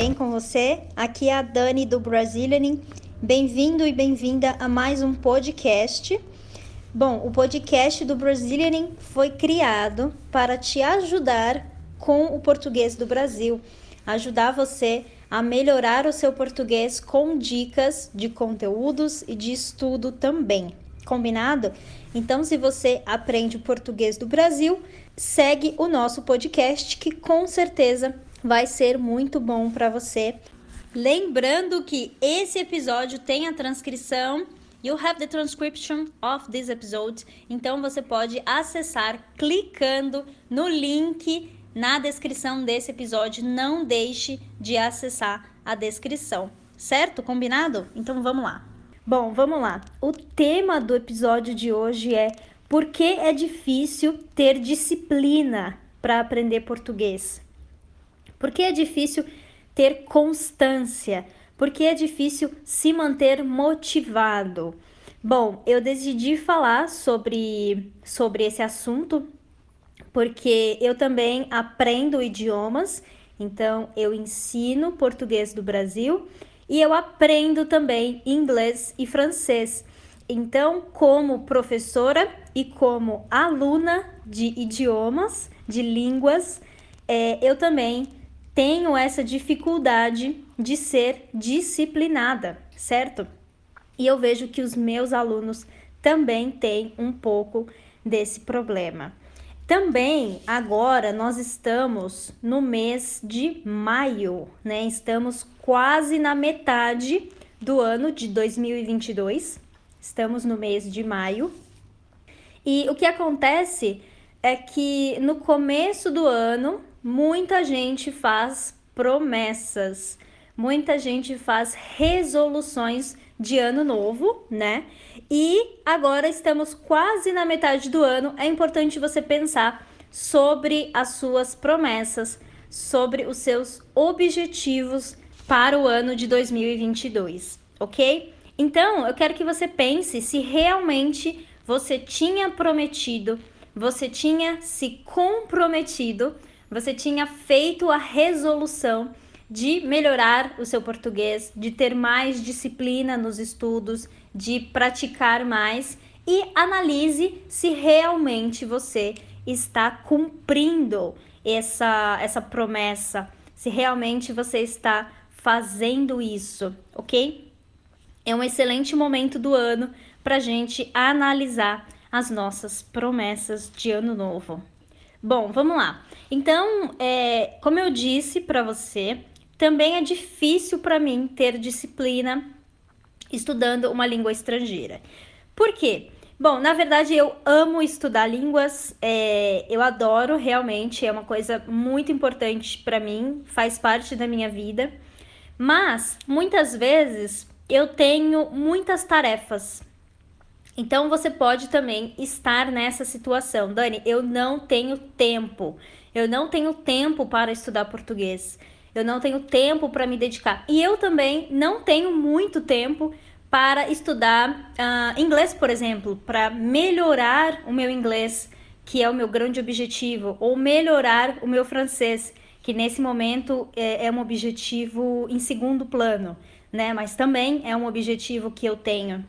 bem com você? Aqui é a Dani do Brazilianing. Bem-vindo e bem-vinda a mais um podcast. Bom, o podcast do Brazilianing foi criado para te ajudar com o português do Brasil, ajudar você a melhorar o seu português com dicas de conteúdos e de estudo também. Combinado? Então, se você aprende o português do Brasil, segue o nosso podcast que com certeza vai ser muito bom para você. Lembrando que esse episódio tem a transcrição You have the transcription of this episode. Então você pode acessar clicando no link na descrição desse episódio. Não deixe de acessar a descrição, certo? Combinado? Então vamos lá. Bom, vamos lá. O tema do episódio de hoje é por que é difícil ter disciplina para aprender português? Por que é difícil ter constância? Por que é difícil se manter motivado? Bom, eu decidi falar sobre, sobre esse assunto porque eu também aprendo idiomas, então eu ensino português do Brasil e eu aprendo também inglês e francês. Então, como professora e como aluna de idiomas, de línguas, é, eu também tenho essa dificuldade de ser disciplinada, certo? E eu vejo que os meus alunos também têm um pouco desse problema. Também agora nós estamos no mês de maio, né? Estamos quase na metade do ano de 2022. Estamos no mês de maio. E o que acontece é que no começo do ano muita gente faz promessas, muita gente faz resoluções de ano novo, né? E agora estamos quase na metade do ano. É importante você pensar sobre as suas promessas, sobre os seus objetivos para o ano de 2022, ok? Então, eu quero que você pense se realmente você tinha prometido, você tinha se comprometido você tinha feito a resolução de melhorar o seu português, de ter mais disciplina nos estudos, de praticar mais e analise se realmente você está cumprindo essa, essa promessa, se realmente você está fazendo isso, ok? É um excelente momento do ano para gente analisar as nossas promessas de ano novo. Bom, vamos lá. Então, é, como eu disse para você, também é difícil para mim ter disciplina estudando uma língua estrangeira. Por quê? Bom, na verdade eu amo estudar línguas, é, eu adoro realmente, é uma coisa muito importante para mim, faz parte da minha vida. Mas muitas vezes eu tenho muitas tarefas então você pode também estar nessa situação. Dani, eu não tenho tempo. Eu não tenho tempo para estudar português. Eu não tenho tempo para me dedicar. E eu também não tenho muito tempo para estudar uh, inglês, por exemplo, para melhorar o meu inglês, que é o meu grande objetivo, ou melhorar o meu francês, que nesse momento é, é um objetivo em segundo plano, né? Mas também é um objetivo que eu tenho.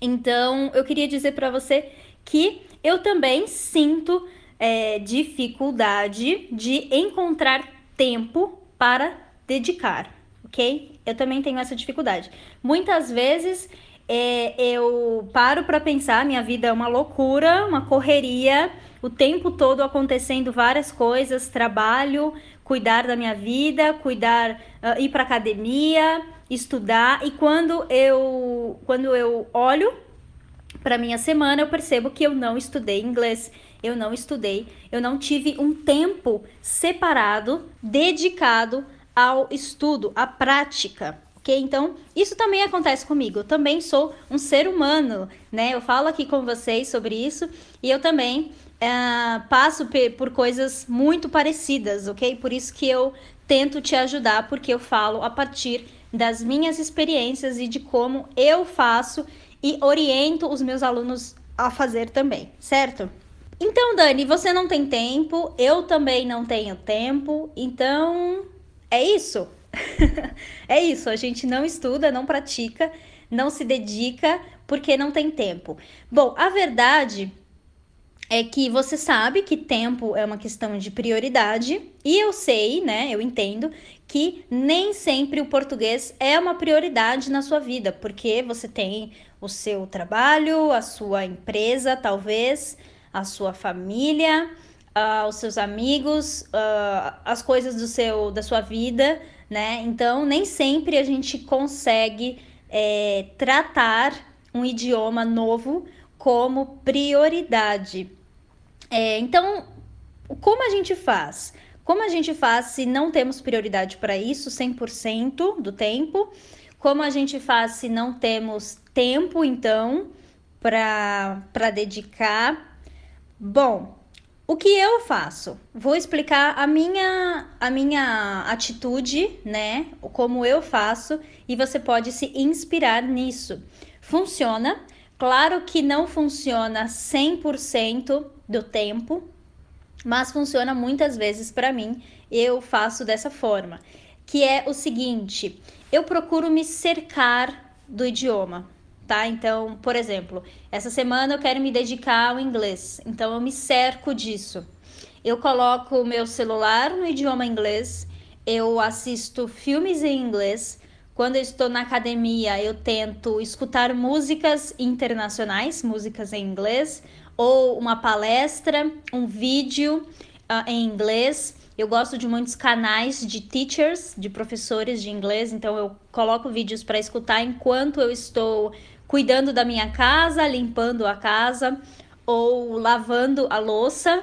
Então, eu queria dizer para você que eu também sinto é, dificuldade de encontrar tempo para dedicar, ok? Eu também tenho essa dificuldade. Muitas vezes é, eu paro para pensar, minha vida é uma loucura, uma correria, o tempo todo acontecendo várias coisas, trabalho, cuidar da minha vida, cuidar, uh, ir para academia, estudar e quando eu quando eu olho para minha semana eu percebo que eu não estudei inglês, eu não estudei, eu não tive um tempo separado dedicado ao estudo, à prática. Ok? Então, isso também acontece comigo. Eu também sou um ser humano, né? Eu falo aqui com vocês sobre isso e eu também uh, passo por coisas muito parecidas, ok? Por isso que eu tento te ajudar, porque eu falo a partir das minhas experiências e de como eu faço e oriento os meus alunos a fazer também, certo? Então, Dani, você não tem tempo, eu também não tenho tempo, então é isso. é isso, a gente não estuda, não pratica, não se dedica porque não tem tempo. Bom, a verdade é que você sabe que tempo é uma questão de prioridade e eu sei, né, eu entendo que nem sempre o português é uma prioridade na sua vida, porque você tem o seu trabalho, a sua empresa, talvez, a sua família, uh, os seus amigos, uh, as coisas do seu, da sua vida, né? Então, nem sempre a gente consegue é, tratar um idioma novo como prioridade. É, então, como a gente faz? Como a gente faz se não temos prioridade para isso 100% do tempo? Como a gente faz se não temos tempo, então, para dedicar? Bom, o que eu faço? Vou explicar a minha, a minha atitude, né? Como eu faço e você pode se inspirar nisso. Funciona? Claro que não funciona 100% do tempo, mas funciona muitas vezes para mim. Eu faço dessa forma, que é o seguinte: eu procuro me cercar do idioma tá? Então, por exemplo, essa semana eu quero me dedicar ao inglês, então eu me cerco disso. Eu coloco o meu celular no idioma inglês, eu assisto filmes em inglês. Quando eu estou na academia, eu tento escutar músicas internacionais, músicas em inglês, ou uma palestra, um vídeo uh, em inglês. Eu gosto de muitos canais de teachers, de professores de inglês, então eu coloco vídeos para escutar enquanto eu estou cuidando da minha casa, limpando a casa ou lavando a louça.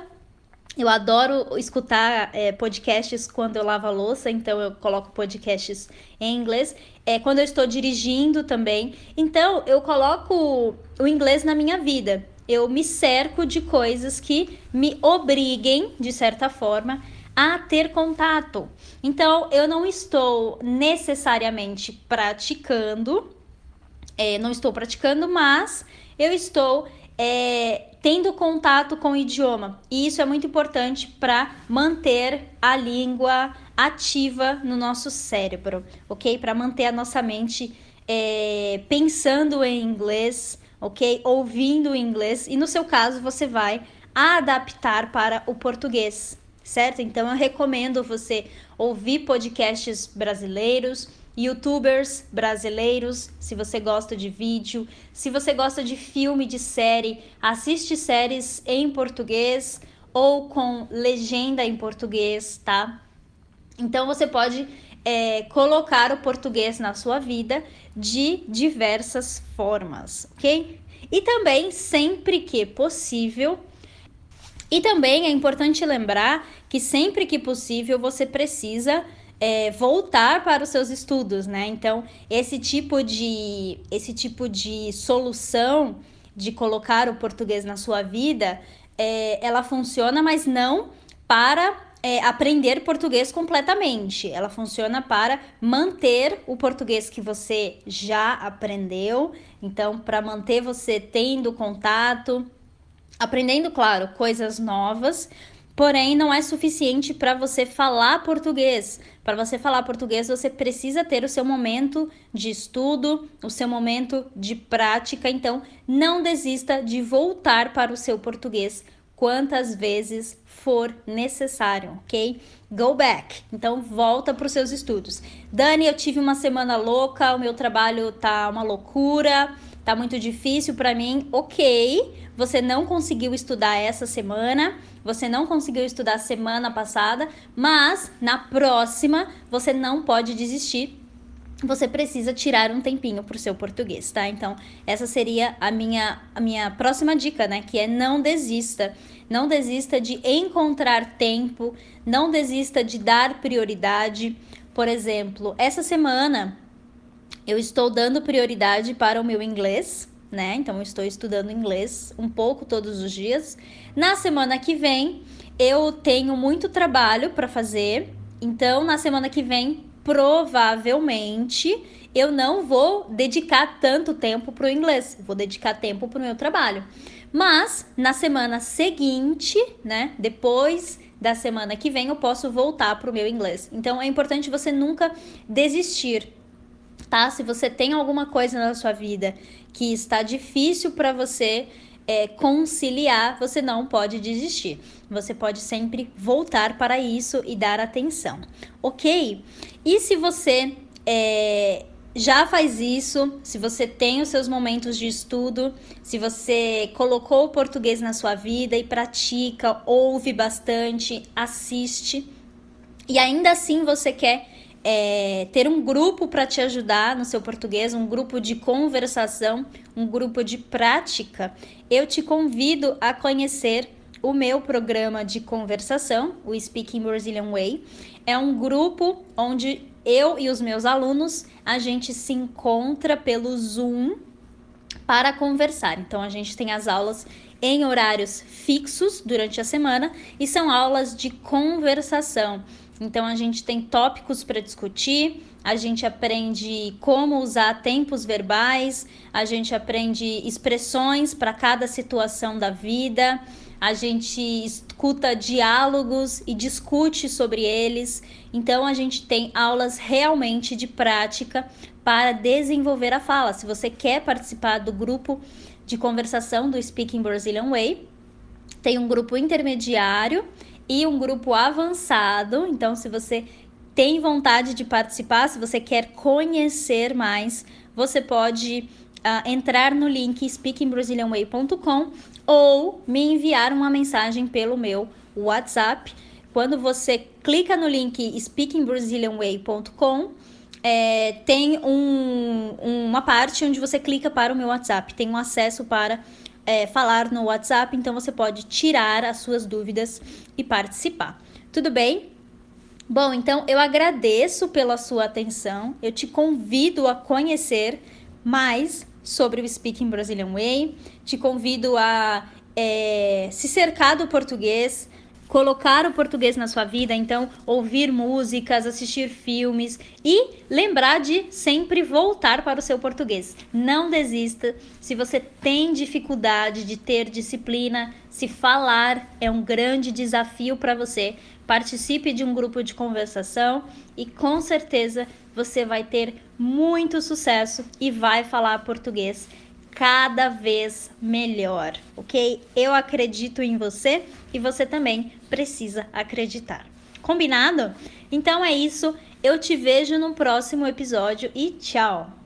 Eu adoro escutar é, podcasts quando eu lavo a louça, então eu coloco podcasts em inglês. É, quando eu estou dirigindo também. Então eu coloco o inglês na minha vida. Eu me cerco de coisas que me obriguem, de certa forma, a ter contato. Então eu não estou necessariamente praticando é, não estou praticando, mas eu estou é, tendo contato com o idioma. E isso é muito importante para manter a língua ativa no nosso cérebro, ok? Para manter a nossa mente é, pensando em inglês, ok? Ouvindo inglês. E no seu caso, você vai adaptar para o português, certo? Então eu recomendo você ouvir podcasts brasileiros youtubers brasileiros, se você gosta de vídeo, se você gosta de filme, de série, assiste séries em português ou com legenda em português, tá? Então você pode é, colocar o português na sua vida de diversas formas, ok? E também, sempre que possível, e também é importante lembrar que sempre que possível você precisa é, voltar para os seus estudos, né? Então, esse tipo de esse tipo de solução de colocar o português na sua vida, é, ela funciona, mas não para é, aprender português completamente. Ela funciona para manter o português que você já aprendeu. Então, para manter você tendo contato, aprendendo, claro, coisas novas. Porém, não é suficiente para você falar português. Para você falar português, você precisa ter o seu momento de estudo, o seu momento de prática. Então, não desista de voltar para o seu português quantas vezes for necessário, ok? Go back. Então, volta para os seus estudos. Dani, eu tive uma semana louca, o meu trabalho tá uma loucura, tá muito difícil para mim. Ok, você não conseguiu estudar essa semana, você não conseguiu estudar semana passada, mas na próxima você não pode desistir. Você precisa tirar um tempinho para o seu português, tá? Então, essa seria a minha, a minha próxima dica, né? Que é não desista. Não desista de encontrar tempo, não desista de dar prioridade. Por exemplo, essa semana eu estou dando prioridade para o meu inglês, né? Então estou estudando inglês um pouco todos os dias. Na semana que vem eu tenho muito trabalho para fazer. Então na semana que vem provavelmente eu não vou dedicar tanto tempo para o inglês. Vou dedicar tempo para o meu trabalho. Mas na semana seguinte, né? Depois da semana que vem eu posso voltar para o meu inglês. Então é importante você nunca desistir, tá? Se você tem alguma coisa na sua vida que está difícil para você é, conciliar, você não pode desistir. Você pode sempre voltar para isso e dar atenção, ok? E se você é, já faz isso, se você tem os seus momentos de estudo, se você colocou o português na sua vida e pratica, ouve bastante, assiste, e ainda assim você quer é, ter um grupo para te ajudar no seu português, um grupo de conversação, um grupo de prática, eu te convido a conhecer o meu programa de conversação, o Speaking Brazilian Way. É um grupo onde eu e os meus alunos, a gente se encontra pelo Zoom para conversar. Então a gente tem as aulas em horários fixos durante a semana e são aulas de conversação. Então a gente tem tópicos para discutir, a gente aprende como usar tempos verbais, a gente aprende expressões para cada situação da vida, a gente escuta diálogos e discute sobre eles. Então a gente tem aulas realmente de prática para desenvolver a fala. Se você quer participar do grupo de conversação do Speaking Brazilian Way, tem um grupo intermediário e um grupo avançado. Então, se você tem vontade de participar, se você quer conhecer mais, você pode uh, entrar no link speakingbrazilianway.com ou me enviar uma mensagem pelo meu WhatsApp. Quando você clica no link speakingbrazilianway.com, é, tem um, uma parte onde você clica para o meu WhatsApp, tem um acesso para é, falar no WhatsApp, então você pode tirar as suas dúvidas e participar. Tudo bem? Bom, então eu agradeço pela sua atenção, eu te convido a conhecer mais sobre o Speaking Brazilian Way. Te convido a é, se cercar do português, colocar o português na sua vida, então ouvir músicas, assistir filmes e lembrar de sempre voltar para o seu português. Não desista. Se você tem dificuldade de ter disciplina, se falar é um grande desafio para você, participe de um grupo de conversação e com certeza você vai ter muito sucesso e vai falar português cada vez melhor, ok? Eu acredito em você e você também precisa acreditar. Combinado? Então é isso. Eu te vejo no próximo episódio e tchau!